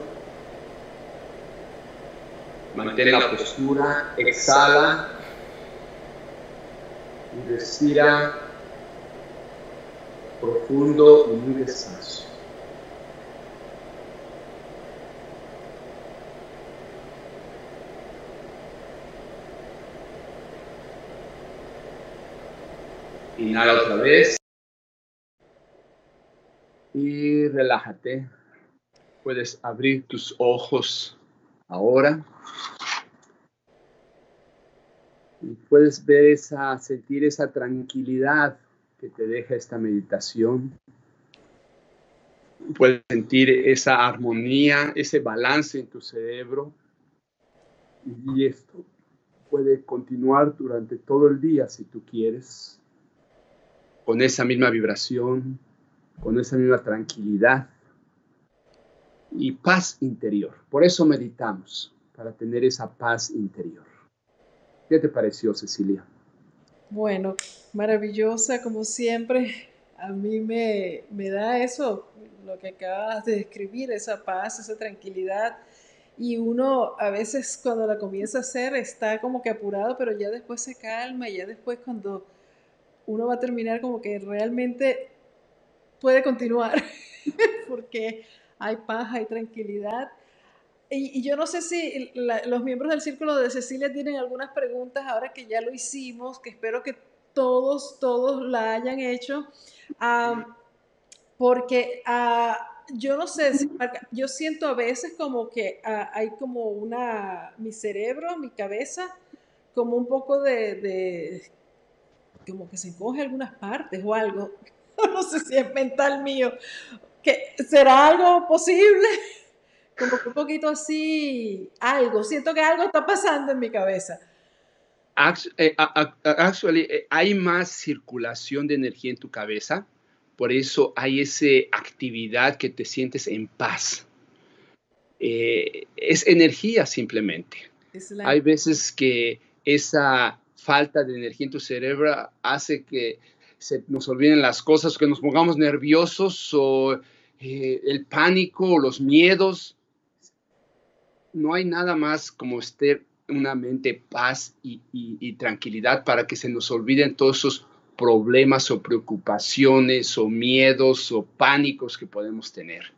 mantén la postura, exhala. Y respira profundo y muy despacio. Inhala otra vez y relájate. Puedes abrir tus ojos ahora. Y puedes ver esa, sentir esa tranquilidad que te deja esta meditación. Puedes sentir esa armonía, ese balance en tu cerebro. Y esto puede continuar durante todo el día si tú quieres. con esa misma vibración, con esa misma tranquilidad y paz interior. Por eso meditamos, para tener esa paz interior. ¿Qué te pareció, Cecilia? Bueno, maravillosa como siempre. A mí me, me da eso, lo que acabas de describir, esa paz, esa tranquilidad. Y uno a veces cuando la comienza a hacer está como que apurado, pero ya después se calma ya después cuando uno va a terminar como que realmente puede continuar, *laughs* porque hay paz, hay tranquilidad. Y, yo no sé si los miembros del Círculo de Cecilia tienen algunas preguntas ahora que ya lo hicimos, que espero que todos, todos la hayan hecho, porque ah, yo no sé, yo siento a veces como que ah, hay como una, mi cerebro, mi cabeza, como un poco de, de, como que se encoge algunas partes o algo, *laughs* no sé si es mental mío, que será algo posible *laughs* como que un poquito así, algo, siento que algo está pasando en mi cabeza. Eh, actually, eh, hay más circulación de energía en tu cabeza, por eso hay esa actividad que te sientes en paz. Eh, es energía simplemente. Hay veces que esa falta de energía en tu cerebro hace que se nos olviden las cosas, que nos pongamos nerviosos o el pánico o los miedos no hay nada más como estar una mente paz y, tranquilidad para que se nos olviden todos esos problemas o preocupaciones o miedos o pánicos que podemos tener.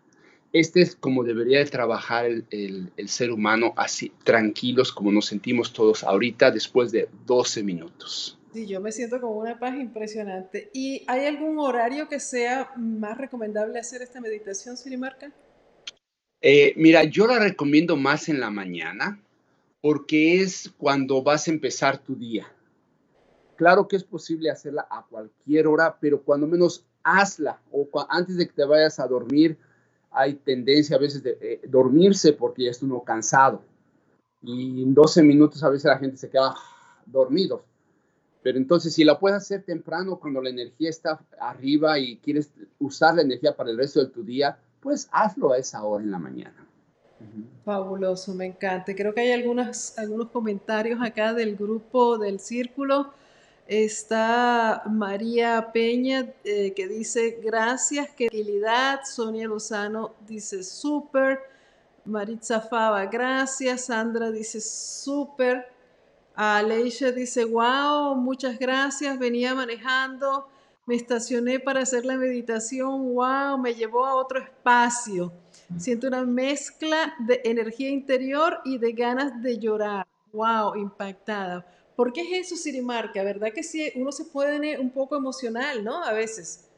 Este es como debería de trabajar el, ser humano, así tranquilos como nos sentimos todos ahorita después de 12 minutos. Sí, yo me siento como una paz impresionante. ¿Y hay algún horario que sea más recomendable hacer esta meditación, Sirimarca? Eh, mira, yo la recomiendo más en la mañana porque es cuando vas a empezar tu día. Claro que es posible hacerla a cualquier hora, pero cuando menos hazla o antes de que te vayas a dormir, hay tendencia a veces de eh, dormirse porque ya está uno cansado. Y en 12 minutos a veces la gente se queda dormido. Pero entonces si la puedes hacer temprano cuando la energía está arriba y quieres usar la energía para el resto de tu día, pues hazlo a esa hora en la mañana. Fabuloso, me encanta. Creo que hay algunos comentarios acá del grupo del círculo. Está María Peña eh, que dice gracias, qué tranquilidad. Sonia Lozano dice súper. Maritza Fava, gracias. Sandra dice súper. Aleisha dice wow, muchas gracias. Venía manejando me estacioné para hacer la meditación, wow, me llevó a otro espacio. Siento una mezcla de energía interior y de ganas de llorar. Wow, impactada. ¿Por qué es eso, Sirimarca? ¿Verdad que sí, uno se puede un poco emocional, ¿no? A veces.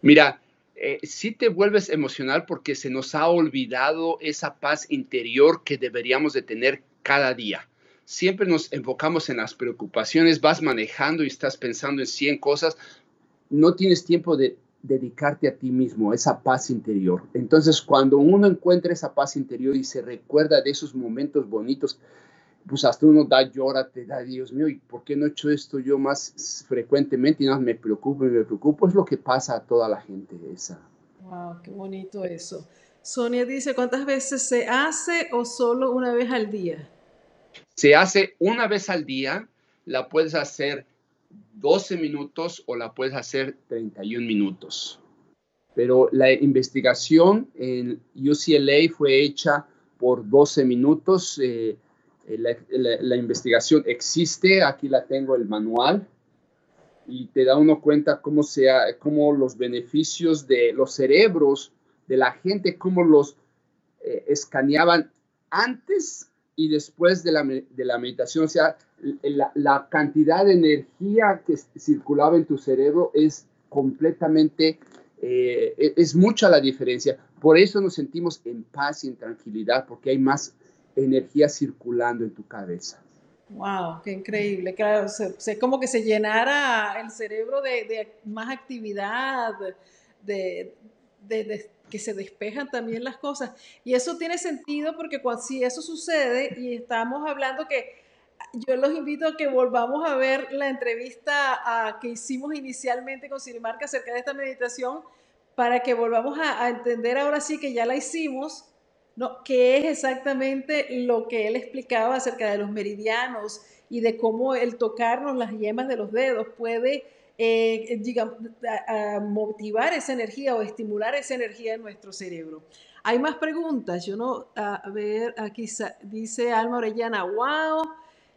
Mira, eh, sí te vuelves emocional porque se nos ha olvidado esa paz interior que deberíamos de tener cada día. Siempre nos enfocamos en las preocupaciones, vas manejando y estás pensando en 100 cosas, no tienes tiempo de dedicarte a ti mismo, esa paz interior. Entonces, cuando uno encuentra esa paz interior y se recuerda de esos momentos bonitos, pues hasta uno da llora, te da, Dios mío, ¿y por qué no he hecho esto yo más frecuentemente? Y no, me preocupo y me preocupo. Es lo que pasa a toda la gente esa. Wow, qué bonito eso. Sonia dice, ¿cuántas veces se hace o solo una vez al día? Se hace una vez al día, la puedes hacer 12 minutos o la puedes hacer 31 minutos. Pero la investigación en UCLA fue hecha por 12 minutos. Eh, eh, la, investigación existe, aquí la tengo el manual y te da uno cuenta cómo, sea, cómo los beneficios de los cerebros de la gente, cómo los eh, escaneaban antes y después de la, de la meditación. O sea, la, cantidad de energía que circulaba en tu cerebro es completamente, eh, e, es mucha la diferencia. Por eso nos sentimos en paz y en tranquilidad, porque hay más energía circulando en tu cabeza. Wow, qué increíble. Claro, se, como que se llenara el cerebro de, más actividad, de, que se despejan también las cosas. Y eso tiene sentido porque cuando, si eso sucede y estamos hablando que yo los invito a que volvamos a ver la entrevista que hicimos inicialmente con Sirimarca acerca de esta meditación para que volvamos a, entender ahora sí que ya la hicimos, ¿no? qué es exactamente lo que él explicaba acerca de los meridianos y de cómo el tocarnos las yemas de los dedos puede eh, motivar esa energía o estimular esa energía en nuestro cerebro. Hay más preguntas. Yo no, a ver, aquí dice Alma Orellana, wow.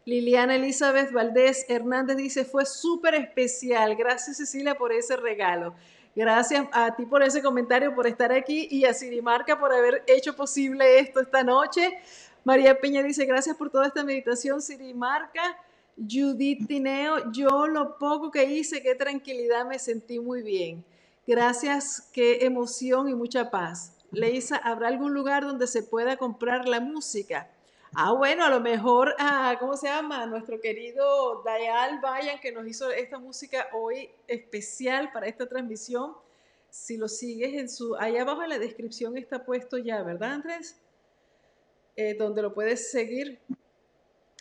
Liliana Elizabeth Valdés Hernández dice, fue súper especial. Gracias Cecilia por ese regalo. Gracias a ti por ese comentario, por estar aquí y a Sirimarca por haber hecho posible esto esta noche. María Peña dice, gracias por toda esta meditación, Sirimarca. Judith Tineo, yo lo poco que hice, qué tranquilidad, me sentí muy bien. Gracias, qué emoción y mucha paz. Leisa, ¿habrá algún lugar donde se pueda comprar la música? Ah, bueno, a lo mejor, ah, ¿cómo se llama? Nuestro querido Dayal Vayan, que nos hizo esta música hoy especial para esta transmisión. Si lo sigues en su, ahí abajo en la descripción está puesto ya, ¿verdad, Andrés? Eh, donde lo puedes seguir.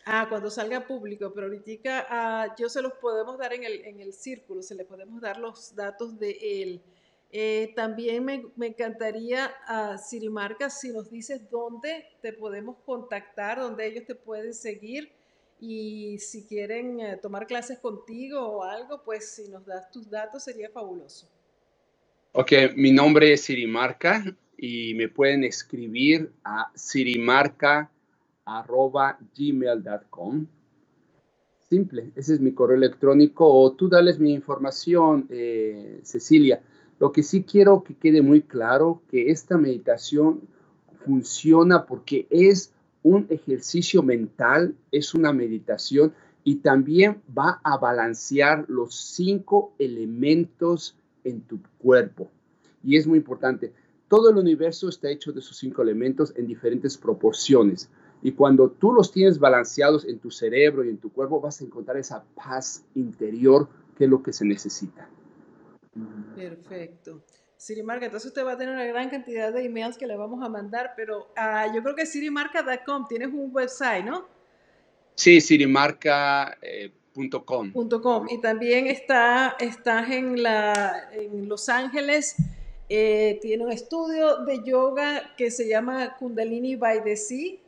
Ah, cuando salga público, pero ahorita ah, yo se los podemos dar en el, en el círculo, se le podemos dar los datos de él. Eh, también me, encantaría, a Sirimarca, si nos dices dónde te podemos contactar, dónde ellos te pueden seguir y si quieren eh, tomar clases contigo o algo, pues si nos das tus datos sería fabuloso. Ok, mi nombre es Sirimarca y me pueden escribir a sirimarca.gmail.com. Simple, ese es mi correo electrónico o tú dales mi información, eh, Cecilia lo que sí quiero que quede muy claro que esta meditación funciona porque es un ejercicio mental, es una meditación y también va a balancear los cinco elementos en tu cuerpo. Y es muy importante. Todo el universo está hecho de esos cinco elementos en diferentes proporciones. Y cuando tú los tienes balanceados en tu cerebro y en tu cuerpo, vas a encontrar esa paz interior que es lo que se necesita. Perfecto. Sirimarca, entonces usted va a tener una gran cantidad de emails que le vamos a mandar, pero uh, yo creo que sirimarca.com, tienes un website, ¿no? Sí, sirimarca.com. .com. Y también está, estás en, la, en Los Ángeles, eh, tiene un estudio de yoga que se llama Kundalini by the Sea.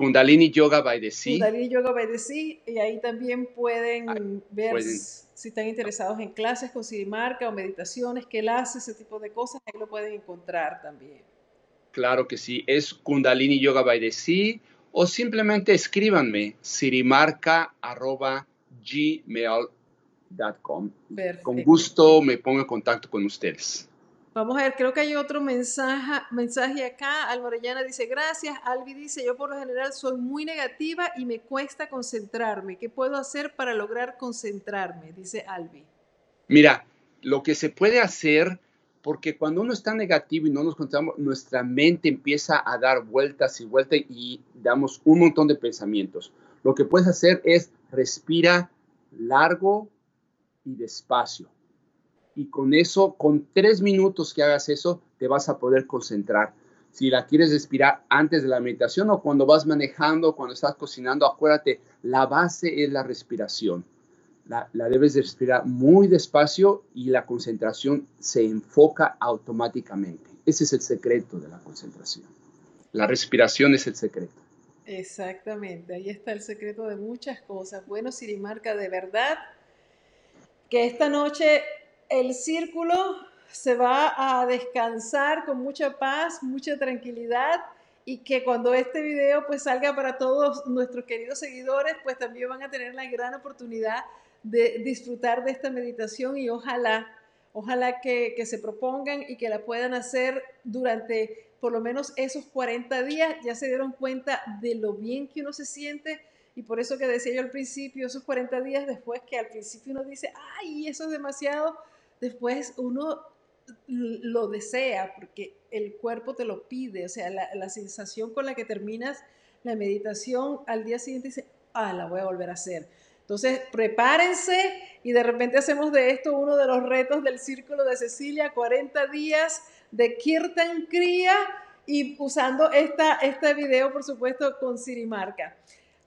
Kundalini Yoga by the Sea. Kundalini Yoga by the Sea, y ahí también pueden ver si están interesados en clases con Sirimarca o meditaciones que él hace, ese tipo de cosas, ahí lo pueden encontrar también. Claro que sí, es Kundalini Yoga by the Sea o simplemente escríbanme sirimarca.gmail.com. Con gusto me pongo en contacto con ustedes. Vamos a ver, creo que hay otro mensaje, mensaje acá. Almorellana dice, gracias. Albi dice, yo por lo general soy muy negativa y me cuesta concentrarme. ¿Qué puedo hacer para lograr concentrarme? Dice Albi. Mira, lo que se puede hacer, porque cuando uno está negativo y no nos concentramos, nuestra mente empieza a dar vueltas y vueltas y damos un montón de pensamientos. Lo que puedes hacer es respira largo y despacio y con eso, con tres minutos que hagas eso, te vas a poder concentrar. Si la quieres respirar antes de la meditación o cuando vas manejando, cuando estás cocinando, acuérdate, la base es la respiración. La, la debes de respirar muy despacio y la concentración se enfoca automáticamente. Ese es el secreto de la concentración. La respiración es el secreto. Exactamente, ahí está el secreto de muchas cosas. Bueno, Sirimarca, de verdad que esta noche el círculo se va a descansar con mucha paz, mucha tranquilidad y que cuando este video pues salga para todos nuestros queridos seguidores, pues también van a tener la gran oportunidad de disfrutar de esta meditación y ojalá, ojalá que, que se propongan y que la puedan hacer durante por lo menos esos 40 días. Ya se dieron cuenta de lo bien que uno se siente y por eso que decía yo al principio, esos 40 días después que al principio uno dice, ay, eso es demasiado, después uno lo desea porque el cuerpo te lo pide, o sea, la, sensación con la que terminas la meditación al día siguiente dice, ah, la voy a volver a hacer. Entonces, prepárense y de repente hacemos de esto uno de los retos del Círculo de Cecilia, 40 días de Kirtan Kriya y usando esta, este video, por supuesto, con Sirimarca.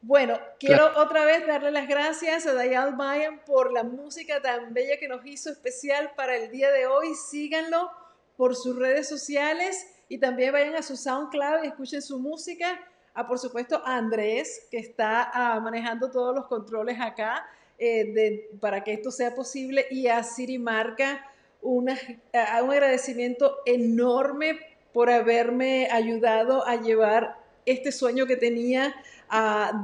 Bueno, quiero otra vez darle las gracias a Dayal Mayan por la música tan bella que nos hizo especial para el día de hoy. Síganlo por sus redes sociales y también vayan a su SoundCloud y escuchen su música. A, por supuesto, a Andrés, que está ah, manejando todos los controles acá eh, para que esto sea posible, y a Siri Marca, una, un agradecimiento enorme por haberme ayudado a llevar este sueño que tenía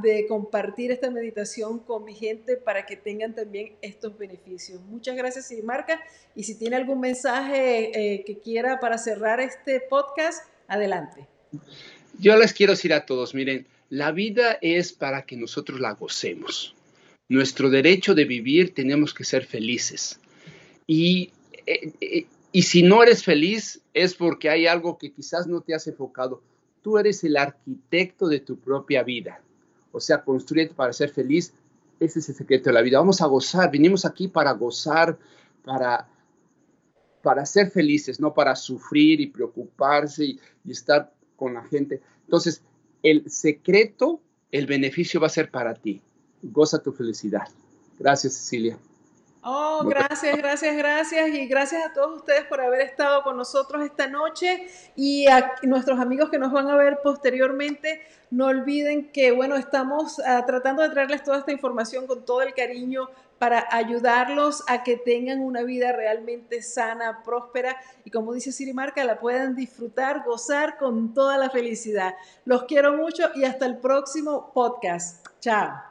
de compartir esta meditación con mi gente para que tengan también estos beneficios. Muchas gracias, Marca. Y si tiene algún mensaje eh, que quiera para cerrar este podcast, adelante. Yo les quiero decir a todos, miren, la vida es para que nosotros la gocemos. Nuestro derecho de vivir tenemos que ser felices. Y, eh, eh, y si no eres feliz es porque hay algo que quizás no te has enfocado tú eres el arquitecto de tu propia vida. O sea, construye para ser feliz. Ese es el secreto de la vida. Vamos a gozar. Vinimos aquí para gozar, para, para ser felices, no para sufrir y preocuparse y estar con la gente. Entonces, el secreto, el beneficio va a ser para ti. Goza tu felicidad. Gracias, Cecilia. Oh, gracias, gracias, gracias. Y gracias a todos ustedes por haber estado con nosotros esta noche y a nuestros amigos que nos van a ver posteriormente. No olviden que, bueno, estamos ah, tratando de traerles toda esta información con todo el cariño para ayudarlos a que tengan una vida realmente sana, próspera y como dice Siri Marca, la puedan disfrutar, gozar con toda la felicidad. Los quiero mucho y hasta el próximo podcast. Chao.